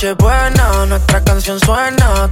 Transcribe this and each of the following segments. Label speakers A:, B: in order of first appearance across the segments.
A: noche
B: buena, nuestra canción suena.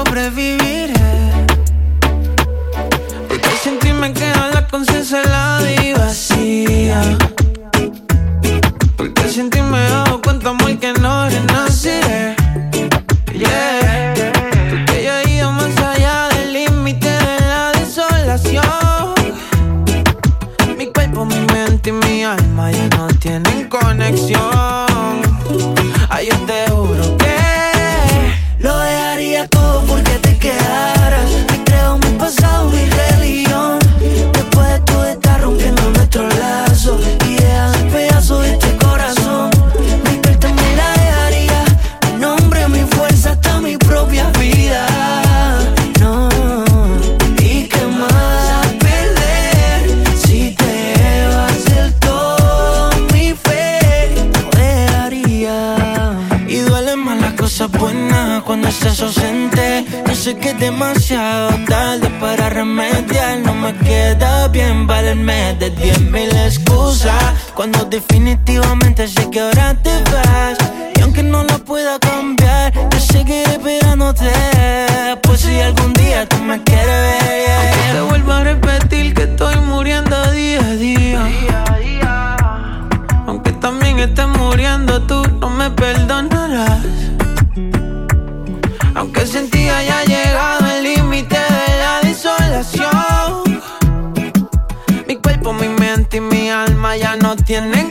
B: sobrevivir. esté muriendo,
A: tú no
B: me perdonarás. Aunque sentía haya llegado el límite de la desolación. Mi cuerpo, mi mente y mi alma ya no tienen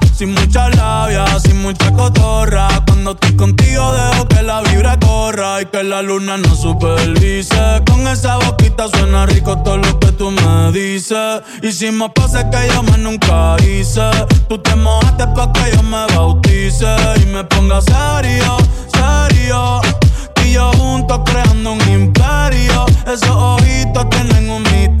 C: Sin mucha labia, sin mucha cotorra. Cuando estoy contigo, dejo que la vibra corra y que la luna no supervise. Con esa boquita suena rico todo lo que tú me dices. Hicimos pase que yo más nunca hice. Tú te mojaste pa' que yo me bautice y me ponga serio, serio y yo juntos creando un imperio. Esos ojitos tienen un misterio.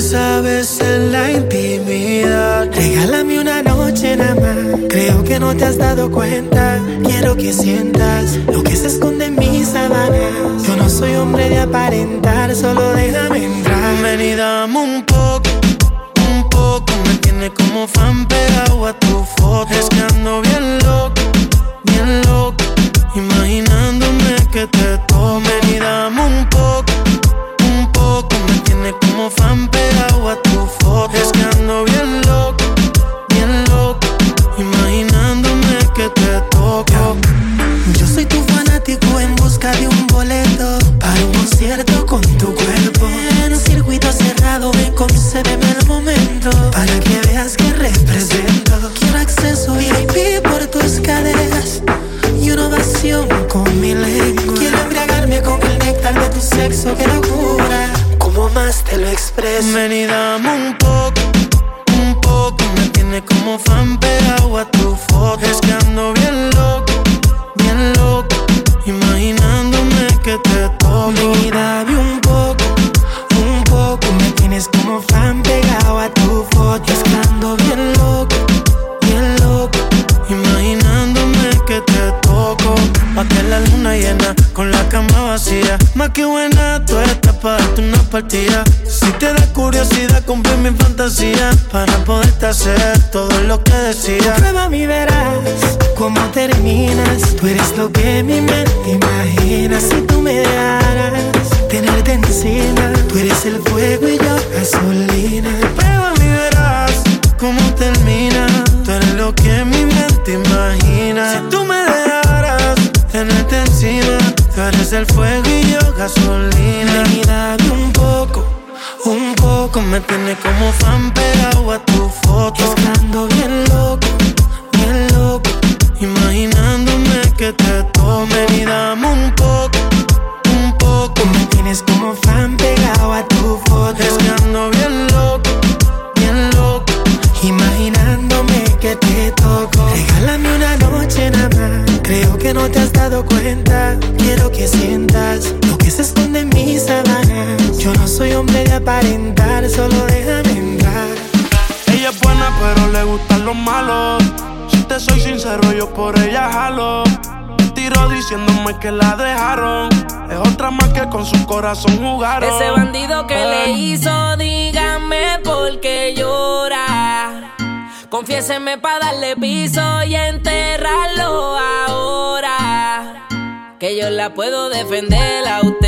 D: sabes en la intimidad. Regálame una noche nada más. Creo que no te has dado cuenta. Quiero que sientas lo que se esconde en mis sábanas. Yo no soy hombre de aparentar, solo déjame entrar. Ven y dame un poco, un poco. Me tiene como fan pegado a tu foto. Es que ando bien loco, estás para darte una partida. Si te da curiosidad, compré mi fantasía. Para poderte hacer todo lo que decía. Prueba mi verás cómo terminas. Tú eres lo que mi mente imagina. Si tú me dejaras tenerte encima, tú eres el fuego y yo gasolina. Prueba mi verás cómo termina. Tú eres lo que mi mente imagina. Si tú me dejaras tenerte encima, tú eres el fuego y yo gasolina. Y dame un poco, un poco. Me tiene como fan pegado a tu foto. Estando bien loco, bien loco. Imaginándome que te tome y dame un poco tienes como fan pegado a tu foto. Te has dado cuenta. Quiero que sientas lo que se esconde en mis sábanas. Yo no soy hombre de aparentar, solo déjame entrar.
E: Ella es buena, pero le gustan los malos. Si te soy sincero, yo por ella jalo tiro diciéndome que la dejaron. Es otra más que con su corazón jugaron.
F: Ese bandido que le hizo, dígame por qué llora. Confiéseme para darle piso y enterrarlo ahora. Que yo la puedo defender a usted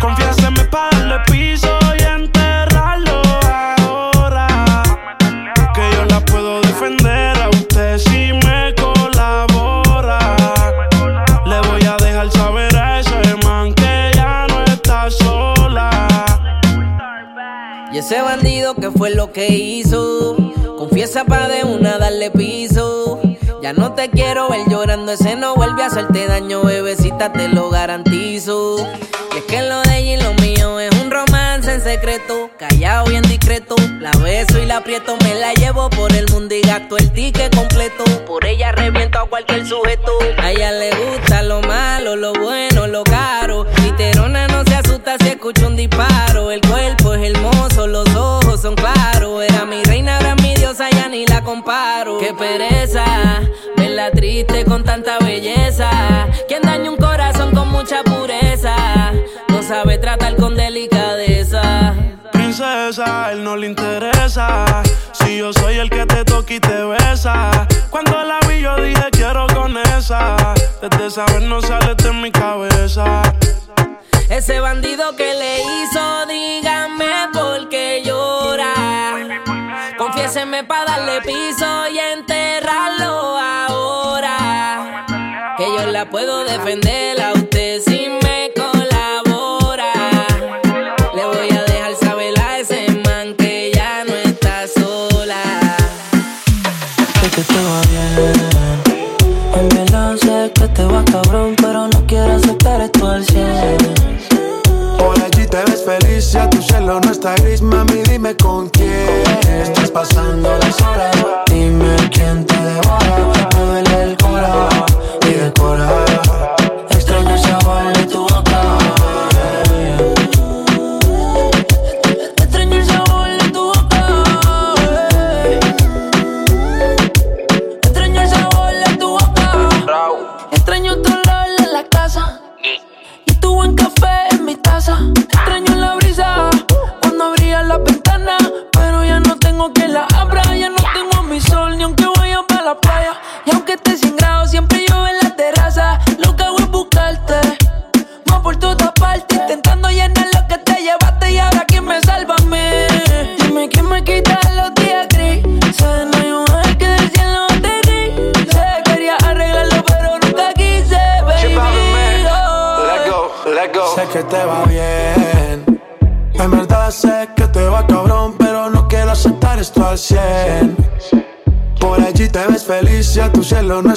E: por para darle piso y enterrarlo ahora. Que yo la puedo defender a usted si me colabora. Le voy a dejar saber a ese man que ya no está sola.
F: Y ese bandido que fue lo que hizo, confiesa pa' de una darle piso. Ya no te quiero ver llorando, ese no vuelve a hacerte daño, bebecita, te lo garantizo. Que lo de ella y lo mío es un romance en secreto, callado bien discreto. La beso y la aprieto, me la llevo por el mundo y gasto el ticket completo. Por ella reviento a cualquier sujeto. A ella le gusta lo malo, lo bueno, lo caro. Literona no se asusta si escucha un disparo. El cuerpo es hermoso, los ojos son claros. Era mi reina, ni la comparo. Qué pereza la triste con tanta belleza. Quien daña un corazón con mucha pureza, no sabe tratar con delicadeza.
E: Princesa, él no le interesa. Si yo soy el que te toca y te besa. Cuando la vi, yo dije quiero con esa. Desde saber no sale de mi cabeza.
F: Ese bandido que le hizo, dígame por qué llora. Confiéseme para darle piso y enterrarlo ahora. Que yo la puedo defender a usted si me colabora. Ya
B: tu cielo no está gris, mami, dime con quién estás pasando las horas. Dime quién te devora,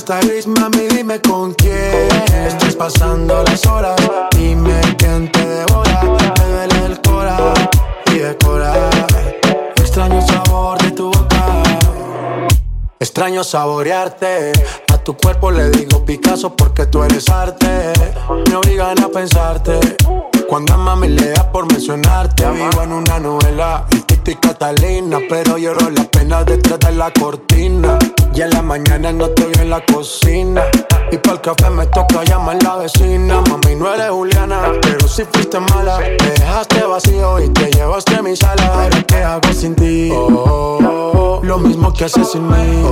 B: estaréis, mami, dime con quién. Estás pasando las horas, dime quién te devora. Me duele el cora y decora Extraño sabor de tu boca. Extraño saborearte. A tu cuerpo le digo Picasso porque tú eres arte. Me obligan a pensarte. Cuando a mami le da por mencionarte, vivo en una novela. El Tito y Catalina, pero lloro las penas detrás de la cortina. Y en la mañana no estoy en la cocina. Y para el café me toca llamar la vecina. Mami, no eres Juliana, pero si fuiste mala. Te dejaste vacío y te llevaste a mi sala. Ahora qué hago sin ti. Oh, lo mismo que haces sin mí.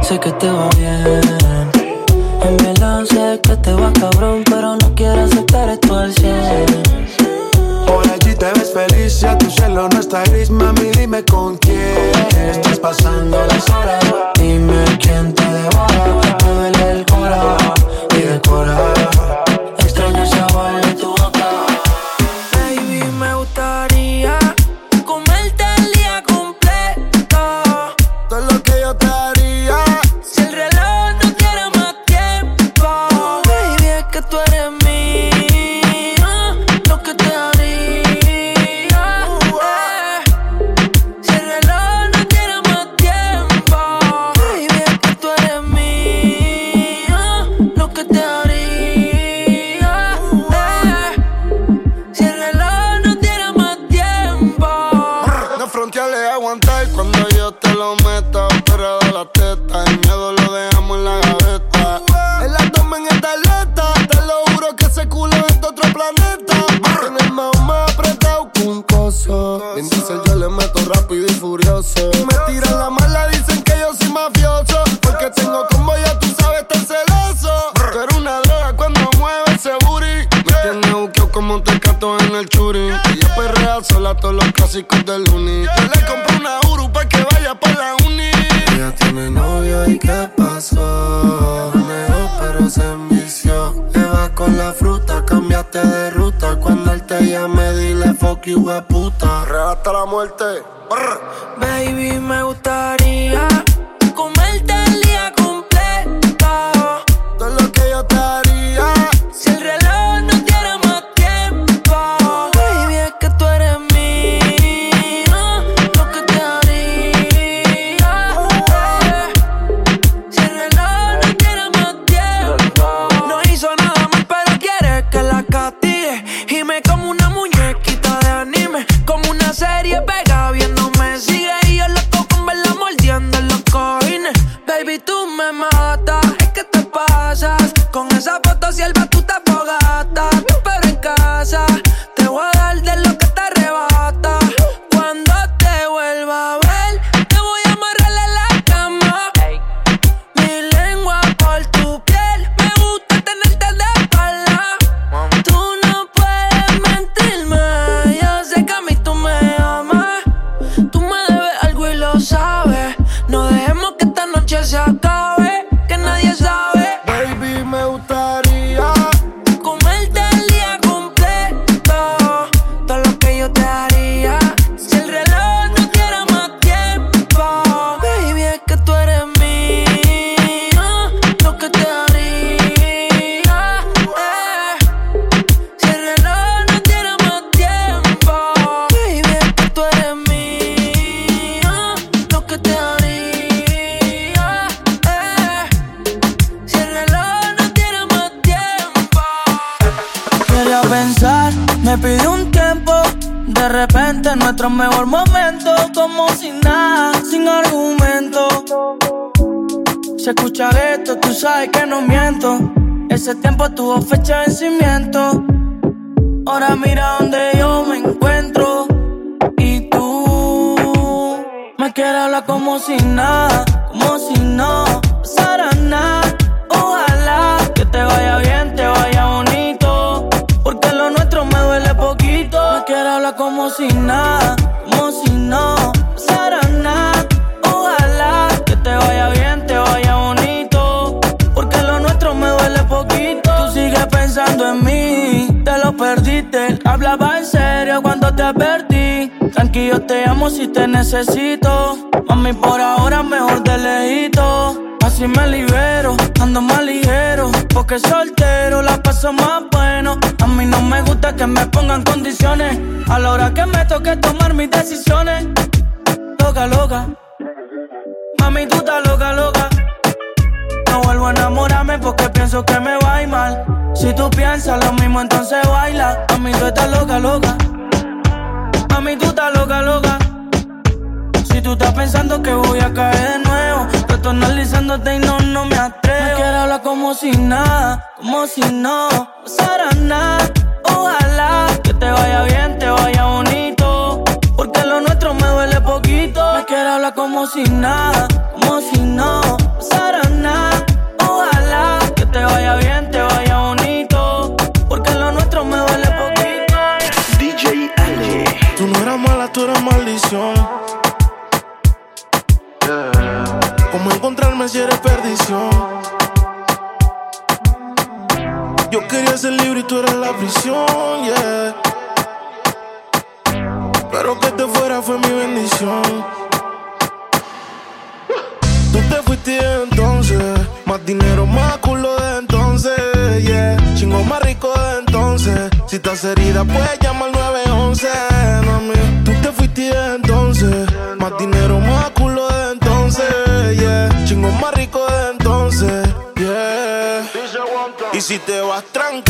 G: Sé que te va bien en verdad sé que te vas cabrón, pero no quiero aceptar esto al cien.
B: Por allí te ves feliz, si a tu cielo no está gris, mami, dime con quién. Estás pasando las horas,
G: dime quién te devora. Me duele el cora y decora. Extraño esa
B: bola yo te
G: amo si te necesito. Mami, por ahora mejor de lejito. Así me libero, ando más ligero. Porque soltero la paso más bueno. A mí no me gusta que me pongan condiciones. A la hora que me toque tomar mis decisiones. Loca, loca.
F: Mami, tú estás loca, loca. No vuelvo a enamorarme porque pienso que me va a ir mal. Si tú piensas lo mismo, entonces baila. A mí tú estás loca, loca. A mí tú si tú estás pensando que voy a caer de nuevo, yo estoy analizándote y no, no me atrevo. Me quiero hablar como si nada, como si no pasara nada. Ojalá que te vaya bien, te vaya bonito. Porque lo nuestro me duele poquito. Me quiero hablar como si nada, como si no pasara nada. Ojalá que te vaya bien, te vaya
H: ¿Cómo encontrarme si eres perdición? Yo quería ser libre y tú eras la prisión, yeah. Pero que te fuera fue mi bendición. Tú te fuiste entonces, más dinero, más culo de entonces, yeah. Chingo más rico de entonces. Si estás herida, puedes llamar al 911, mami. Tú si te vas tranquila,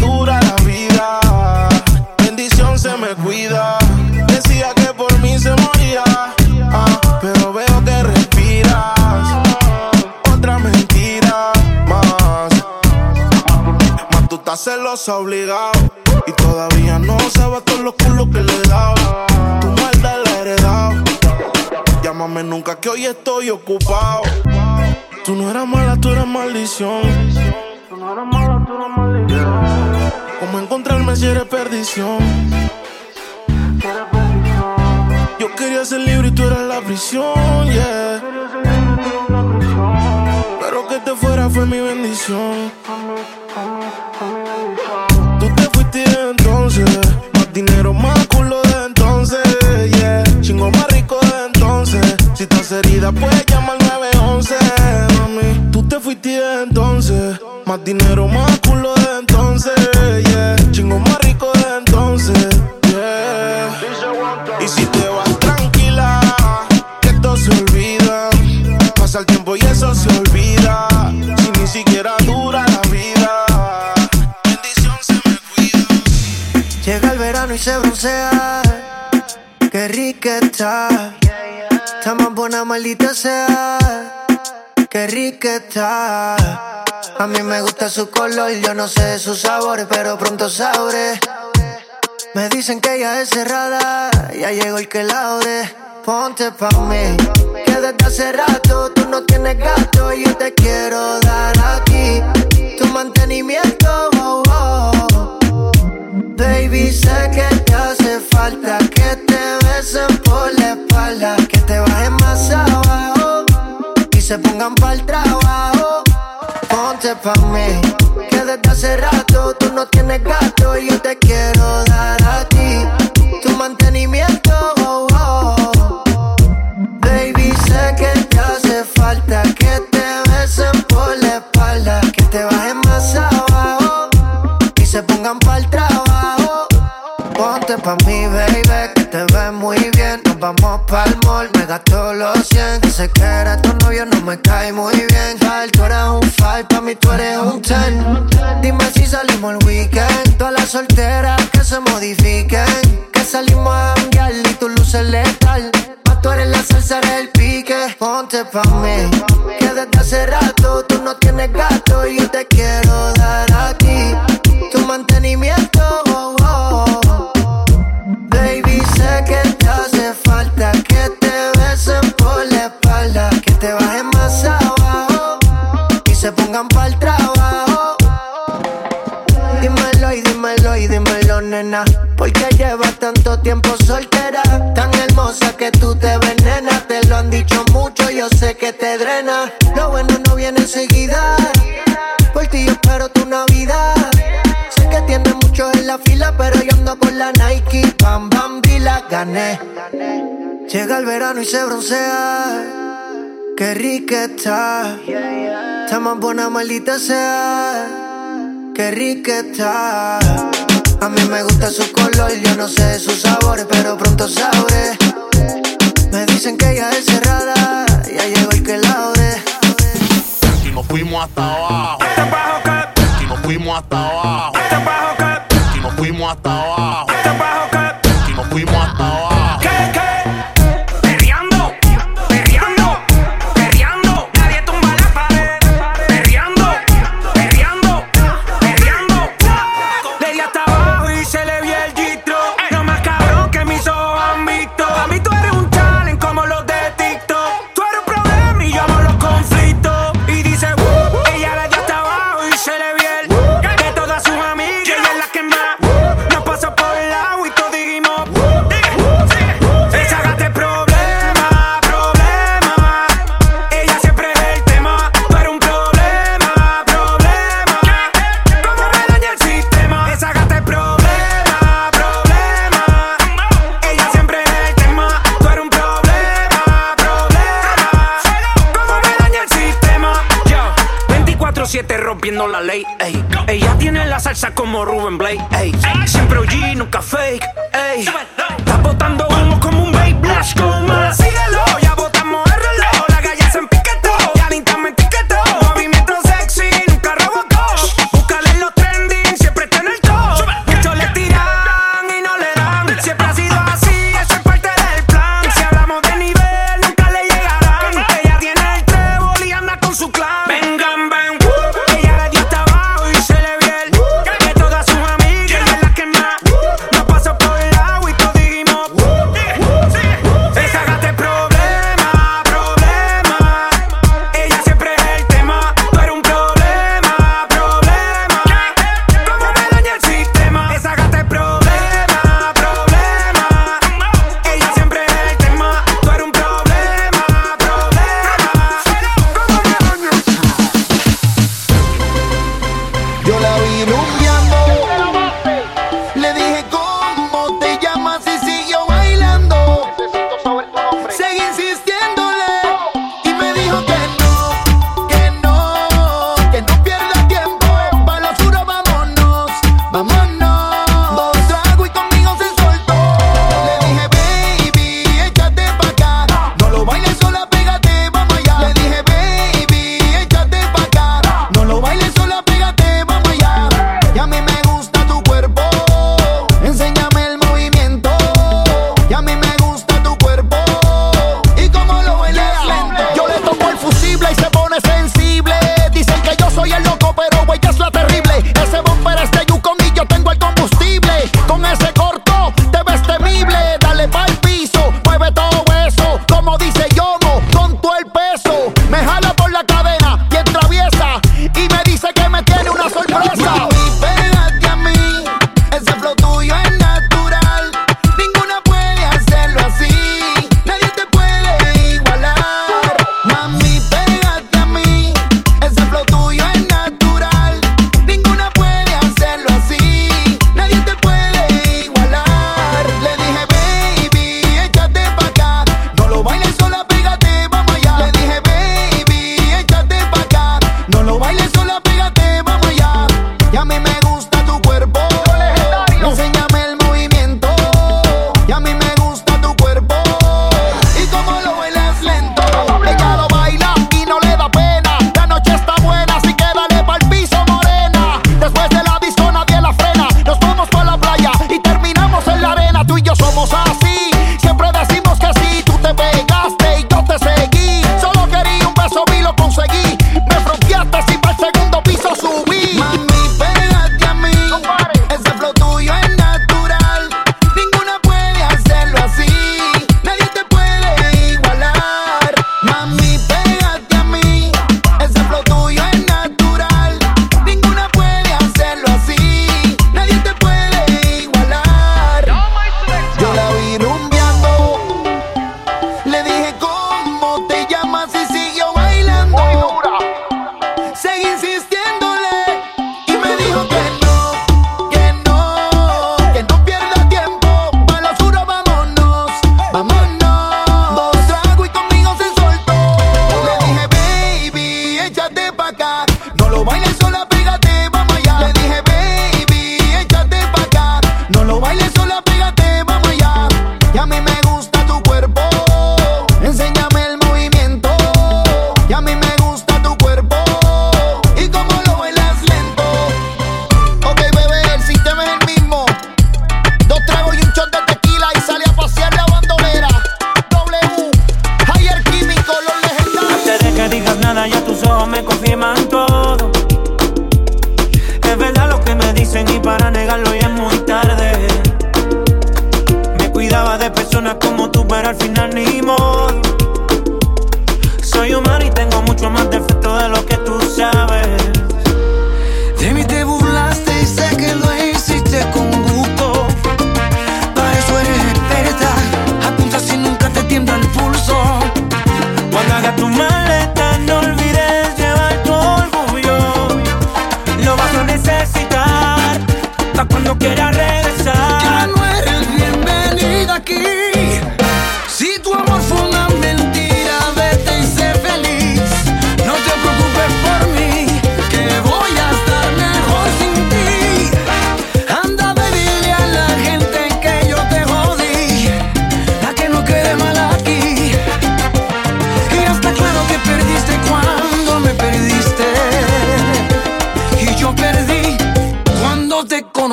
H: dura la vida, bendición se me cuida. Decía que por mí se moría, ah, pero veo que respiras. Otra mentira más. Más tú estás celosa obligado. Y todavía no sabes todos los culos que le dado. Tu maldad la he heredado. Llámame nunca que hoy estoy ocupado. Tú no eras mala, tú eras maldición. ¿Cómo eres perdición? Yo quería ser libre y tú eras la prisión, yeah. Pero que te fuera fue mi bendición. Tú te fuiste de entonces, más dinero, más culo de entonces, yeah. Chingo más rico de entonces. Si estás herida, puedes llamar al 911, mami. Tú te fuiste de entonces, más dinero, más culo de entonces,
A: Llega el verano y se broncea. Qué rica está. Está más buena, maldita sea. Qué rica está. A mí me gusta su color, yo no sé sus sabores, pero pronto sabré. Me dicen que ella es cerrada, ya llegó el que la ore. Ponte pa' mí, que desde hace rato tú no tienes gato yo te quiero dar aquí tu mantenimiento. Baby, sé que te hace falta que te besen por la espalda, que te bajen más abajo y se pongan pa'l trabajo. Ponte pa' mí, que desde hace rato tú no tienes gato y yo te quiero dar a ti pa' mí, baby, que te ves muy bien. Nos vamos pa'l mall, mega todos los 100. Sé que eres tu novio, no me cae muy bien. Tal, tú eres un 5, pa' mí tú eres un 10. Dime si salimos el weekend. Todas las solteras que se modifiquen. Que salimos a cambiar y tu luces letal. Pa' tú eres la salsa, del pique. Ponte pa' mí. Que desde hace rato tú no tienes gato y yo te quiero trabajo. Dímelo y dímelo y dímelo, nena. Porque llevas tanto tiempo soltera, tan hermosa que tú te venenas. Te lo han dicho mucho, yo sé que te drena. Lo bueno no viene enseguida. Por ti yo espero tu Navidad. Sé que tienes muchos en la fila, pero yo ando con la Nike. Bam, bam, y la gané. Llega el verano y se broncea. Qué rica está. Está más buena, maldita sea. Qué rica está. A mí me gusta su color, yo no sé de sus sabores, pero pronto sabré. Me dicen que ella es cerrada, ya llegó el que la ore.
I: Y nos fuimos hasta abajo. Y nos fuimos hasta abajo. Y nos fuimos hasta abajo.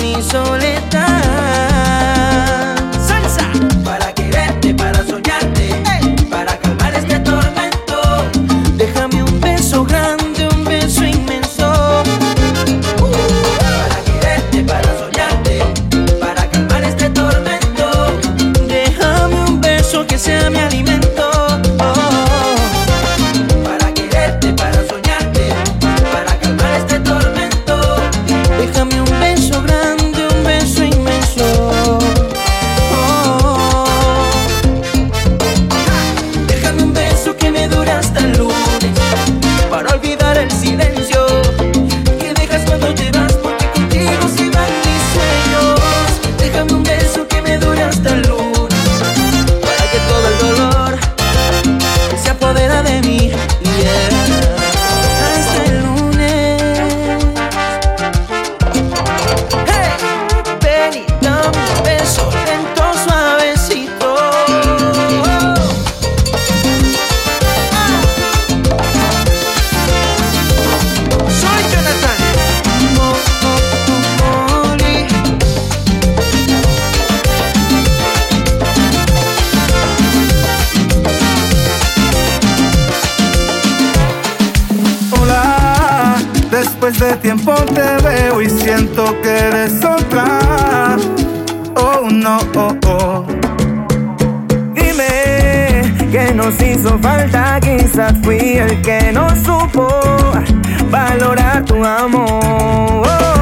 J: Mi
B: soledad
K: siento que eres. Oh no, oh, oh. Dime que nos hizo falta, quizás fui el que no supo valorar tu amor.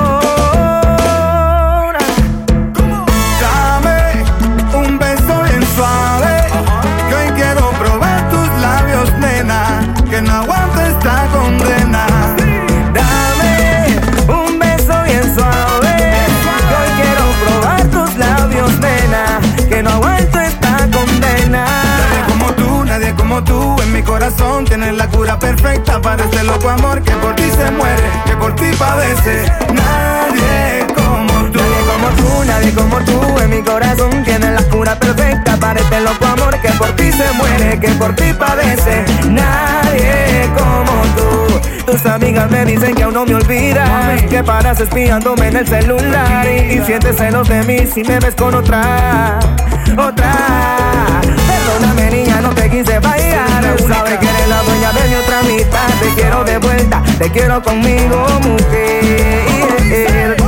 K: Como tú, en mi corazón tienes la cura perfecta para este loco amor que por ti se muere, que por ti padece. Nadie como tú, nadie como tú, nadie como tú, en mi corazón tienes la cura perfecta para este loco amor que por ti se muere, que por ti padece. Nadie como tú. Tus amigas me dicen que aún no me olvidas, que paras espiándome en el celular y, y sientes celos de mí si me ves con otra, otra. Te quise fallar, sabes que eres la dueña de mi otra mitad. Te quiero de vuelta, te quiero conmigo, mujer.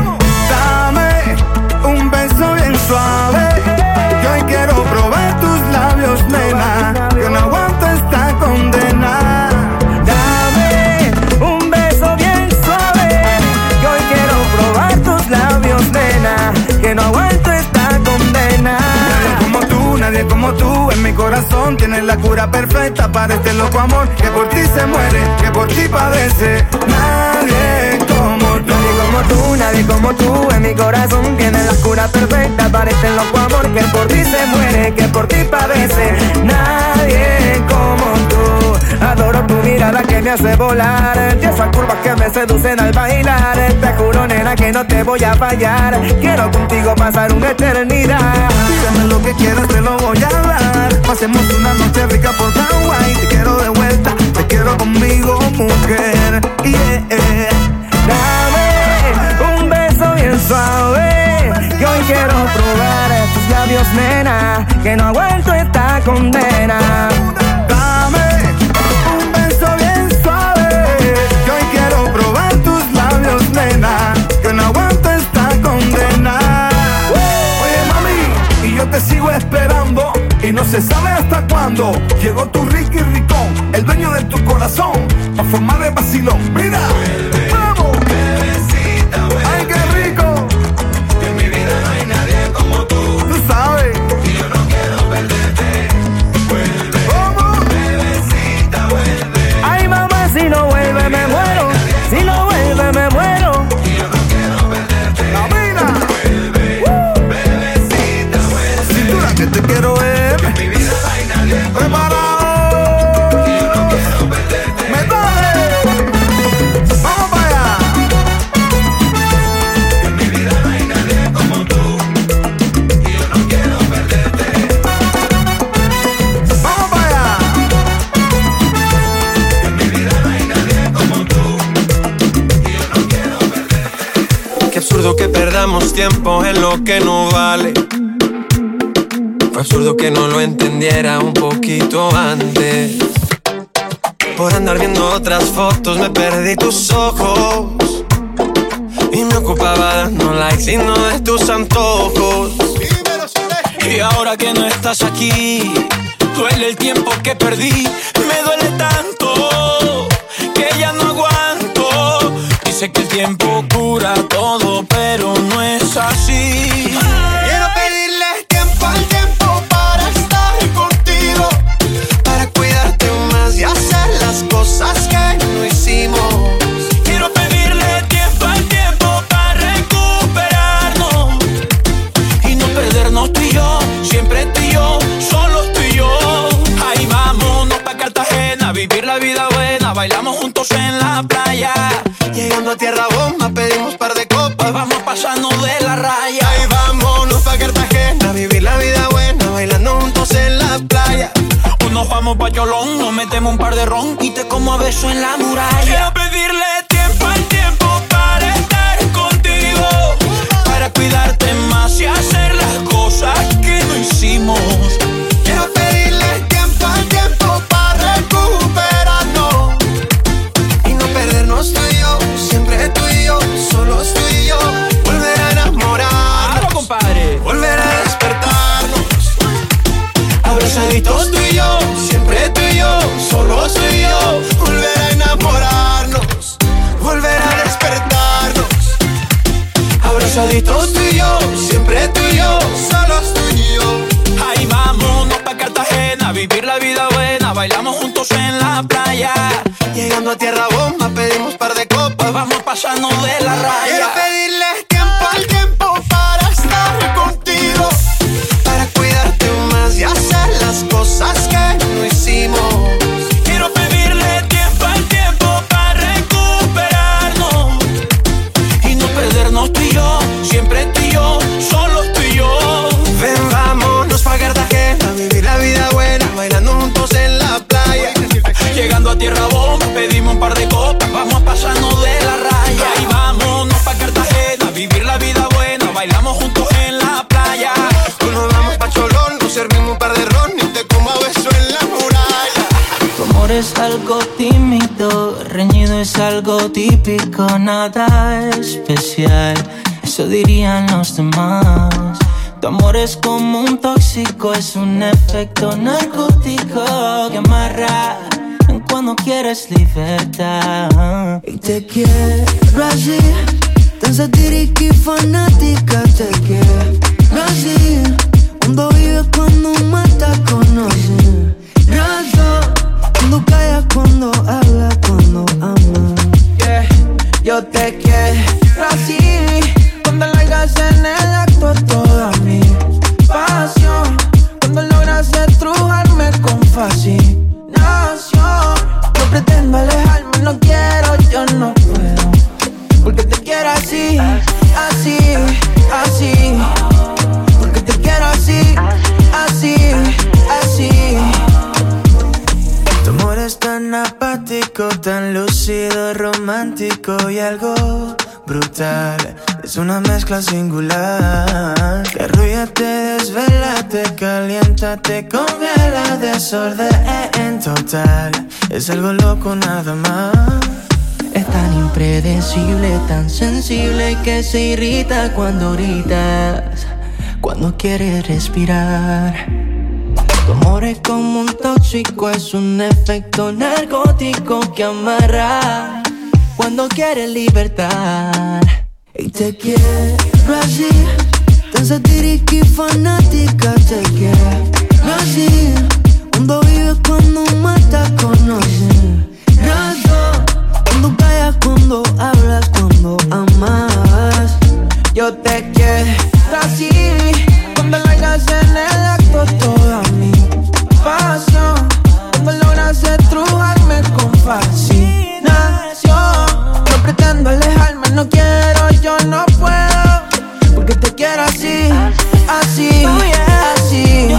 K: Corazón tienes la cura perfecta para este loco amor que por ti se muere, que por ti padece. Nadie como tú, nadie como tú, nadie como tú, en mi corazón tienes la cura perfecta para este loco amor que por ti se muere, que por ti padece. Nadie como adoro tu mirada que me hace volar, y esas curvas que me seducen al bailar. Te juro, nena, que no te voy a fallar. Quiero contigo pasar una eternidad. Dígame lo que quieras, te lo voy a dar. Pasemos una noche rica por Hawaii. Te quiero de vuelta, te quiero conmigo, mujer. Yeah. Dame un beso bien suave. Que hoy quiero probar tus labios, nena. Que no aguanto esta condena. Te sigo esperando. Y no se sabe hasta cuándo llegó tu Ricky Ricón, el dueño de tu corazón, a formar el vacilón. Mira,
L: tiempo en lo que no vale. Fue absurdo que no lo entendiera un poquito antes. Por andar viendo otras fotos me perdí tus ojos. Y me ocupaba dando likes y no de tus antojos.
C: Y ahora que no estás aquí, duele el tiempo que perdí. Me duele tanto que ya no aguanto. Dice que el tiempo juntos en la playa.
M: Llegando a tierra bomba pedimos par de copas,
C: vamos pasando de la raya.
M: Ahí vámonos pa' Cartagena, vivir la vida buena, bailando juntos en la playa.
C: O nos vamos pa' Cholón, nos metemos un par de ron y te como a beso en la muralla. Quiero pedirle tiempo al tiempo para estar contigo, para cuidarte más y hacer
M: Abrazaditos tú y yo, siempre tú y yo, solo tú y yo.
C: Ahí vámonos pa' Cartagena, vivir la vida buena, bailamos juntos en la playa.
M: Llegando a tierra bomba, pedimos par de copas,
C: vamos pasando de la raya.
M: Quiero
C: A tierra bomba, pedimos un par de copas, vamos pasando de la raya. Y vámonos pa' Cartagena, vivir la vida buena, bailamos juntos en la playa.
M: Tú nos vamos pa' Cholón, nos servimos un par de ron y te como a beso en la muralla.
B: Tu amor es algo tímido, reñido es algo típico, nada especial. Eso dirían los demás. Tu amor es como un tóxico, es un efecto narcótico que amarra cuando quieres libertad.
N: Y te quiero así, tan satírica y fanática. Te quiero así, cuando vives, cuando mata, conoce. Razón, cuando callas, cuando hablas, cuando amas.
B: Yeah, yo te quiero así, cuando largas en el acto toda mi Alejarme, no quiero, yo no puedo. Porque te quiero así, así, así. Porque te quiero así, así, así.
N: Tu amor es tan apático, tan lúcido, romántico y algo brutal. Es una mezcla singular. Te te desvela, te calienta, te congela, desorden total. Es algo loco nada más.
B: Es tan impredecible, tan sensible que se irrita cuando gritas, cuando quieres respirar. Tu amor es como un tóxico, es un efecto narcótico que amarra cuando quieres libertad.
N: Y te quiero así, tan satírica y fanática. Te quiero así, cuando vives, cuando matas, conoces. Razón, cuando callas, cuando hablas, cuando amas.
B: Yo te quiero así, cuando largas en el acto toda mi pasión. Cuando logras estrujarme con fascinación. Así, así. Yo